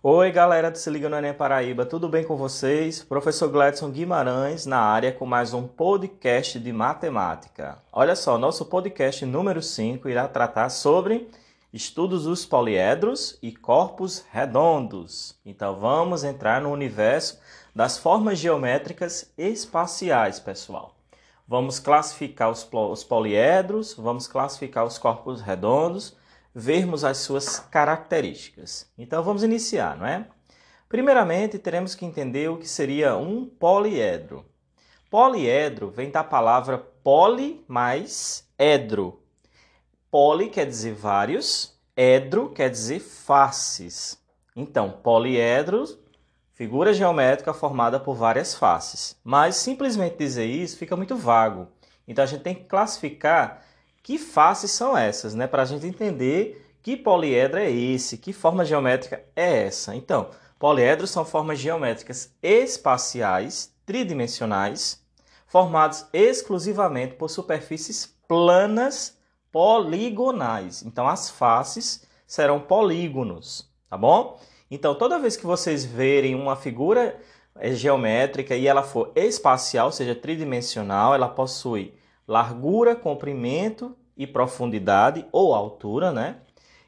Oi, galera do Se Liga no Enem Paraíba, tudo bem com vocês? Professor Gladson Guimarães na área com mais um podcast de matemática. Olha só, nosso podcast número 5 irá tratar sobre estudos dos poliedros e corpos redondos. Então vamos entrar no universo das formas geométricas espaciais, pessoal. Vamos classificar os poliedros, vamos classificar os corpos redondos vermos as suas características. Então vamos iniciar, não é? Primeiramente, teremos que entender o que seria um poliedro. Poliedro vem da palavra poli mais edro. Poli quer dizer vários, edro quer dizer faces. Então, poliedro, figura geométrica formada por várias faces. Mas simplesmente dizer isso fica muito vago. Então a gente tem que classificar que faces são essas, né? Para a gente entender que poliedro é esse, que forma geométrica é essa. Então, poliedros são formas geométricas espaciais, tridimensionais, formados exclusivamente por superfícies planas poligonais. Então, as faces serão polígonos, tá bom? Então, toda vez que vocês verem uma figura eh, geométrica e ela for espacial, ou seja, tridimensional, ela possui largura, comprimento e profundidade ou altura, né?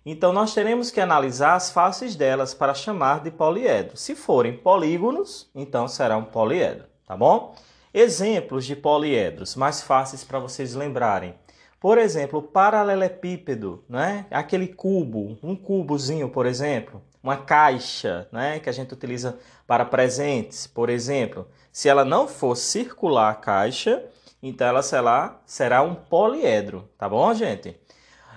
Então nós teremos que analisar as faces delas para chamar de poliedro. Se forem polígonos, então será um poliedro, tá bom? Exemplos de poliedros mais fáceis para vocês lembrarem. Por exemplo, paralelepípedo, né? Aquele cubo, um cubozinho, por exemplo, uma caixa, né, que a gente utiliza para presentes, por exemplo. Se ela não for circular a caixa, então ela será, será um poliedro, tá bom, gente?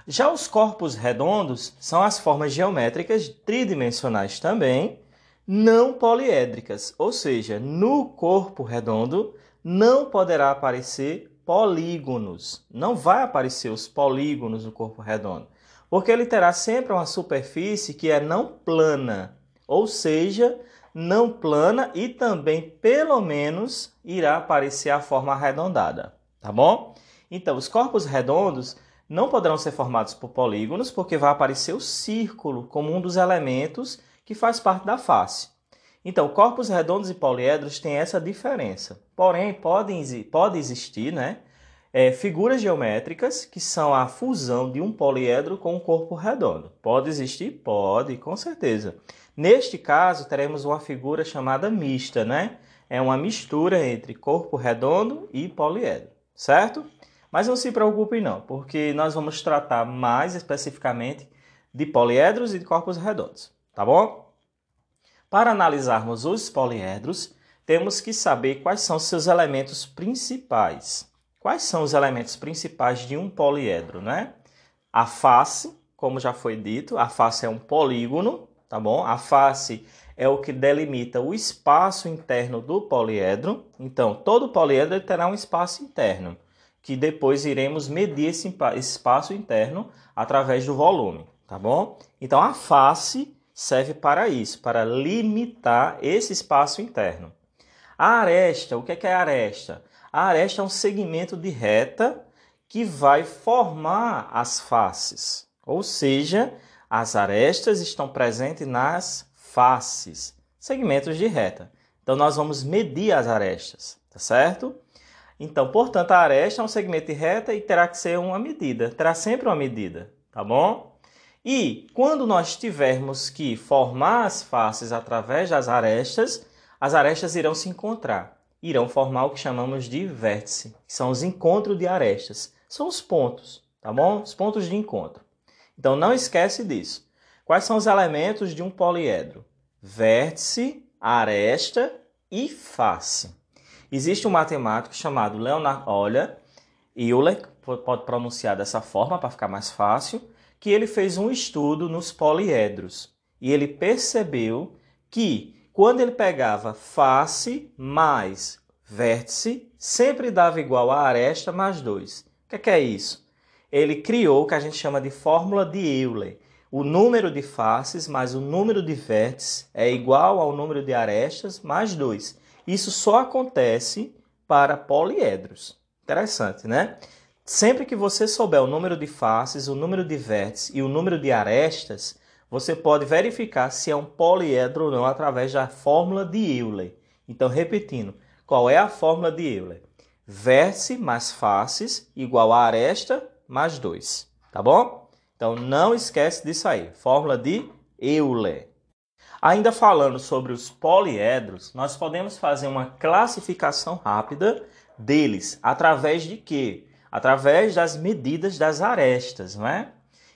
Já os corpos redondos são as formas geométricas tridimensionais também, não poliédricas, ou seja, no corpo redondo não poderá aparecer polígonos, não vai aparecer os polígonos no corpo redondo, porque ele terá sempre uma superfície que é não plana, ou seja, não plana e também, pelo menos, irá aparecer a forma arredondada, tá bom? Então, os corpos redondos não poderão ser formados por polígonos, porque vai aparecer o círculo como um dos elementos que faz parte da face. Então, corpos redondos e poliedros têm essa diferença. Porém, podem, pode existir né, é, figuras geométricas que são a fusão de um poliedro com um corpo redondo. Pode existir? Pode, com certeza. Neste caso, teremos uma figura chamada mista, né? É uma mistura entre corpo redondo e poliedro, certo? Mas não se preocupe não, porque nós vamos tratar mais especificamente de poliedros e de corpos redondos, tá bom? Para analisarmos os poliedros, temos que saber quais são seus elementos principais. Quais são os elementos principais de um poliedro, né? A face, como já foi dito, a face é um polígono, tá bom? A face é o que delimita o espaço interno do poliedro. Então, todo poliedro terá um espaço interno, que depois iremos medir esse espaço interno através do volume, tá bom? Então, a face serve para isso, para limitar esse espaço interno. A aresta, o que é, é a aresta? A aresta é um segmento de reta que vai formar as faces, ou seja, as arestas estão presentes nas faces, segmentos de reta. Então nós vamos medir as arestas, tá certo? Então, portanto, a aresta é um segmento de reta e terá que ser uma medida, terá sempre uma medida, tá bom? E quando nós tivermos que formar as faces através das arestas, as arestas irão se encontrar, irão formar o que chamamos de vértice, que são os encontros de arestas, são os pontos, tá bom? Os pontos de encontro. Então não esquece disso. Quais são os elementos de um poliedro? Vértice, aresta e face. Existe um matemático chamado Leonard Euler, Euler pode pronunciar dessa forma para ficar mais fácil, que ele fez um estudo nos poliedros e ele percebeu que quando ele pegava face mais vértice, sempre dava igual a aresta mais 2. O que é, que é isso? Ele criou o que a gente chama de fórmula de Euler. O número de faces mais o número de vértices é igual ao número de arestas mais 2. Isso só acontece para poliedros. Interessante, né? Sempre que você souber o número de faces, o número de vértices e o número de arestas, você pode verificar se é um poliedro ou não através da fórmula de Euler. Então, repetindo, qual é a fórmula de Euler? Vértice mais faces igual a aresta mais 2, tá bom? Então, não esquece disso aí, fórmula de Euler. Ainda falando sobre os poliedros, nós podemos fazer uma classificação rápida deles através de quê? Através das medidas das arestas, não é?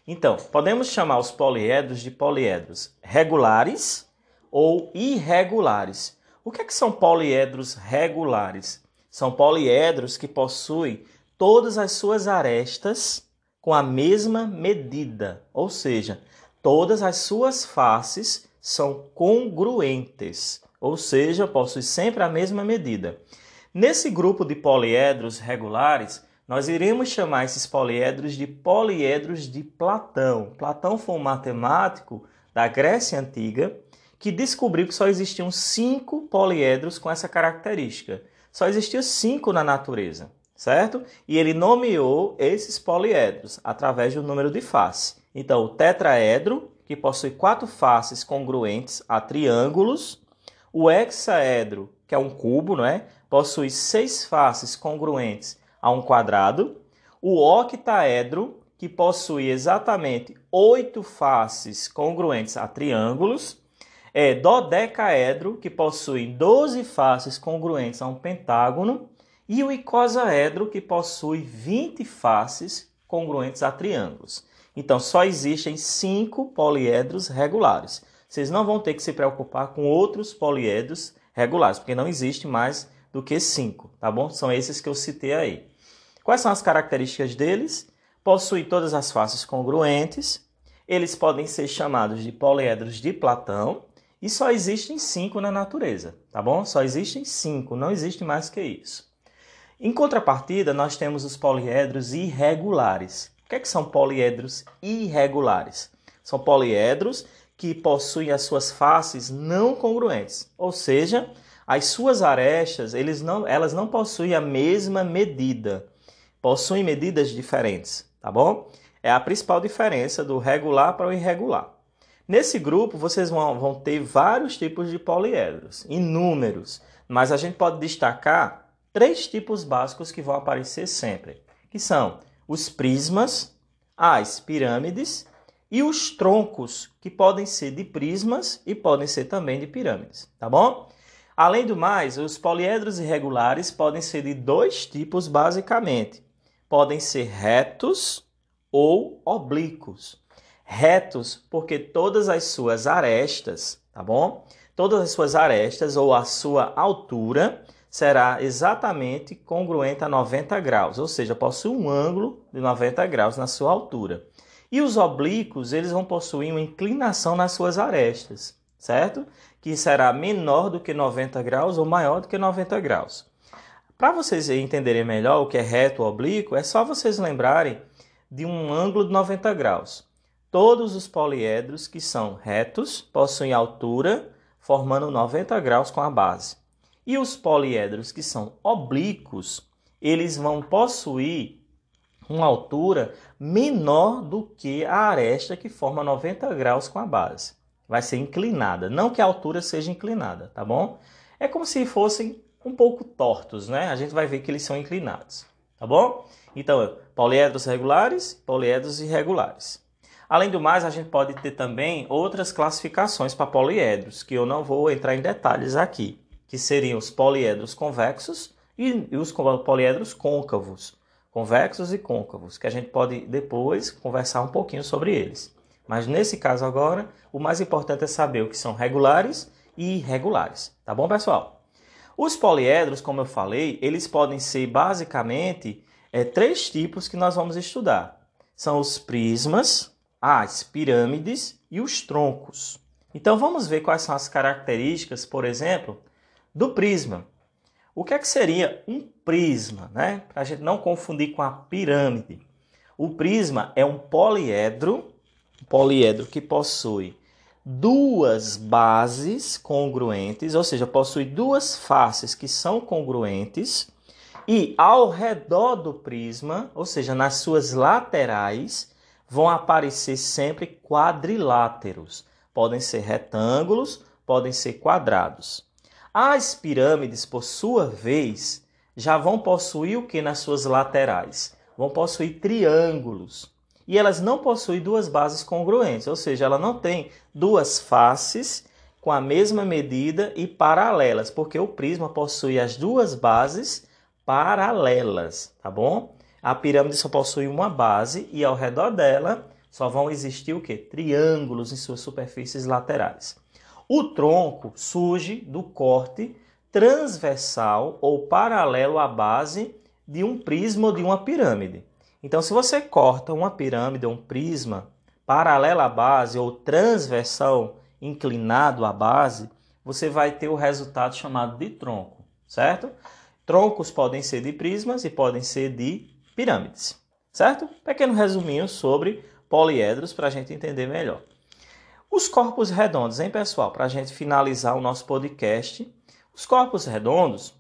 Então, podemos chamar os poliedros de poliedros regulares ou irregulares. O que, é que são poliedros regulares? São poliedros que possuem todas as suas arestas com a mesma medida, ou seja, todas as suas faces são congruentes, ou seja, possuem sempre a mesma medida. Nesse grupo de poliedros regulares, nós iremos chamar esses poliedros de poliedros de Platão. Platão foi um matemático da Grécia Antiga que descobriu que só existiam cinco poliedros com essa característica. Só existiam cinco na natureza, certo? E ele nomeou esses poliedros através do número de face. Então, o tetraedro, que possui quatro faces congruentes a triângulos, o hexaedro, que é um cubo, não é? Possui seis faces congruentes a um quadrado, o octaedro, que possui exatamente oito faces congruentes a triângulos, é dodecaedro, que possui 12 faces congruentes a um pentágono, e o icosaedro, que possui 20 faces congruentes a triângulos. Então, só existem cinco poliedros regulares. Vocês não vão ter que se preocupar com outros poliedros regulares, porque não existe mais do que cinco, tá bom? São esses que eu citei aí. Quais são as características deles? Possui todas as faces congruentes. Eles podem ser chamados de poliedros de Platão. E só existem cinco na natureza, tá bom? Só existem cinco, não existe mais que isso. Em contrapartida, nós temos os poliedros irregulares. O que, é que são poliedros irregulares? São poliedros que possuem as suas faces não congruentes, ou seja, as suas arestas não, elas não possuem a mesma medida possuem medidas diferentes, tá bom? É a principal diferença do regular para o irregular. Nesse grupo, vocês vão, vão ter vários tipos de poliedros, inúmeros, mas a gente pode destacar três tipos básicos que vão aparecer sempre, que são os prismas, as pirâmides e os troncos, que podem ser de prismas e podem ser também de pirâmides, tá bom? Além do mais, os poliedros irregulares podem ser de dois tipos basicamente, podem ser retos ou oblíquos. Retos porque todas as suas arestas, tá bom? Todas as suas arestas ou a sua altura será exatamente congruente a 90 graus, ou seja, possui um ângulo de 90 graus na sua altura. E os oblíquos, eles vão possuir uma inclinação nas suas arestas, certo? Que será menor do que 90 graus ou maior do que 90 graus. Para vocês entenderem melhor o que é reto ou oblíquo, é só vocês lembrarem de um ângulo de 90 graus. Todos os poliedros que são retos possuem altura formando 90 graus com a base. E os poliedros que são oblíquos, eles vão possuir uma altura menor do que a aresta que forma 90 graus com a base. Vai ser inclinada, não que a altura seja inclinada, tá bom? É como se fossem um pouco tortos, né? A gente vai ver que eles são inclinados, tá bom? Então, poliedros regulares, poliedros irregulares. Além do mais, a gente pode ter também outras classificações para poliedros, que eu não vou entrar em detalhes aqui, que seriam os poliedros convexos e os poliedros côncavos, convexos e côncavos, que a gente pode depois conversar um pouquinho sobre eles. Mas nesse caso agora, o mais importante é saber o que são regulares e irregulares, tá bom, pessoal? Os poliedros, como eu falei, eles podem ser basicamente é, três tipos que nós vamos estudar. São os prismas, as pirâmides e os troncos. Então vamos ver quais são as características, por exemplo, do prisma. O que é que seria um prisma, né? Para a gente não confundir com a pirâmide. O prisma é um poliedro, um poliedro que possui duas bases congruentes, ou seja, possui duas faces que são congruentes, e ao redor do prisma, ou seja, nas suas laterais, vão aparecer sempre quadriláteros. Podem ser retângulos, podem ser quadrados. As pirâmides, por sua vez, já vão possuir o que nas suas laterais? Vão possuir triângulos. E elas não possuem duas bases congruentes, ou seja, ela não tem duas faces com a mesma medida e paralelas, porque o prisma possui as duas bases paralelas, tá bom? A pirâmide só possui uma base e ao redor dela só vão existir o que? Triângulos em suas superfícies laterais. O tronco surge do corte transversal ou paralelo à base de um prisma ou de uma pirâmide. Então, se você corta uma pirâmide ou um prisma paralelo à base ou transversal inclinado à base, você vai ter o resultado chamado de tronco, certo? Troncos podem ser de prismas e podem ser de pirâmides, certo? Pequeno resuminho sobre poliedros para a gente entender melhor. Os corpos redondos, hein, pessoal? Para a gente finalizar o nosso podcast, os corpos redondos,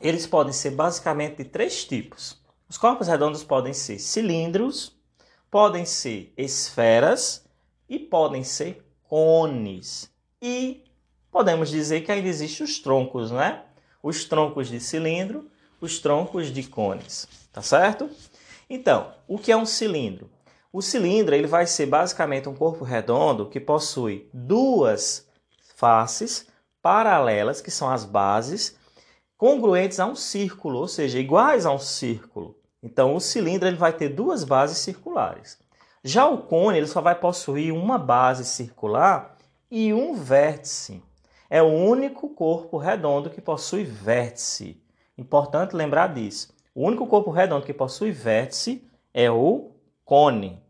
eles podem ser basicamente de três tipos. Os corpos redondos podem ser cilindros, podem ser esferas e podem ser cones. E podemos dizer que ainda existem os troncos, né? Os troncos de cilindro, os troncos de cones, tá certo? Então, o que é um cilindro? O cilindro ele vai ser basicamente um corpo redondo que possui duas faces paralelas, que são as bases, congruentes a um círculo, ou seja, iguais a um círculo. Então, o cilindro ele vai ter duas bases circulares. Já o cone ele só vai possuir uma base circular e um vértice. É o único corpo redondo que possui vértice. Importante lembrar disso. O único corpo redondo que possui vértice é o cone.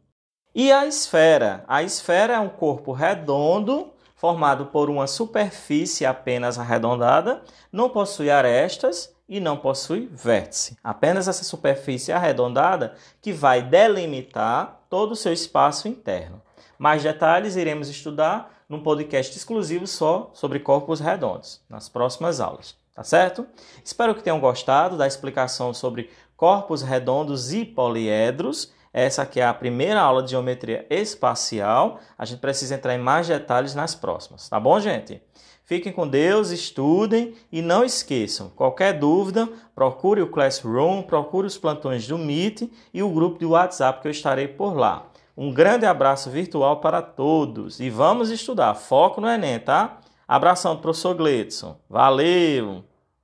E a esfera? A esfera é um corpo redondo formado por uma superfície apenas arredondada, não possui arestas e não possui vértice. Apenas essa superfície arredondada que vai delimitar todo o seu espaço interno. Mais detalhes iremos estudar num podcast exclusivo só sobre corpos redondos, nas próximas aulas, tá certo? Espero que tenham gostado da explicação sobre corpos redondos e poliedros. Essa aqui é a primeira aula de geometria espacial. A gente precisa entrar em mais detalhes nas próximas, tá bom, gente? Fiquem com Deus, estudem e não esqueçam, qualquer dúvida, procure o Classroom, procure os plantões do Meet e o grupo de WhatsApp que eu estarei por lá. Um grande abraço virtual para todos e vamos estudar. Foco no Enem, tá? Abração do professor Gledson. Valeu!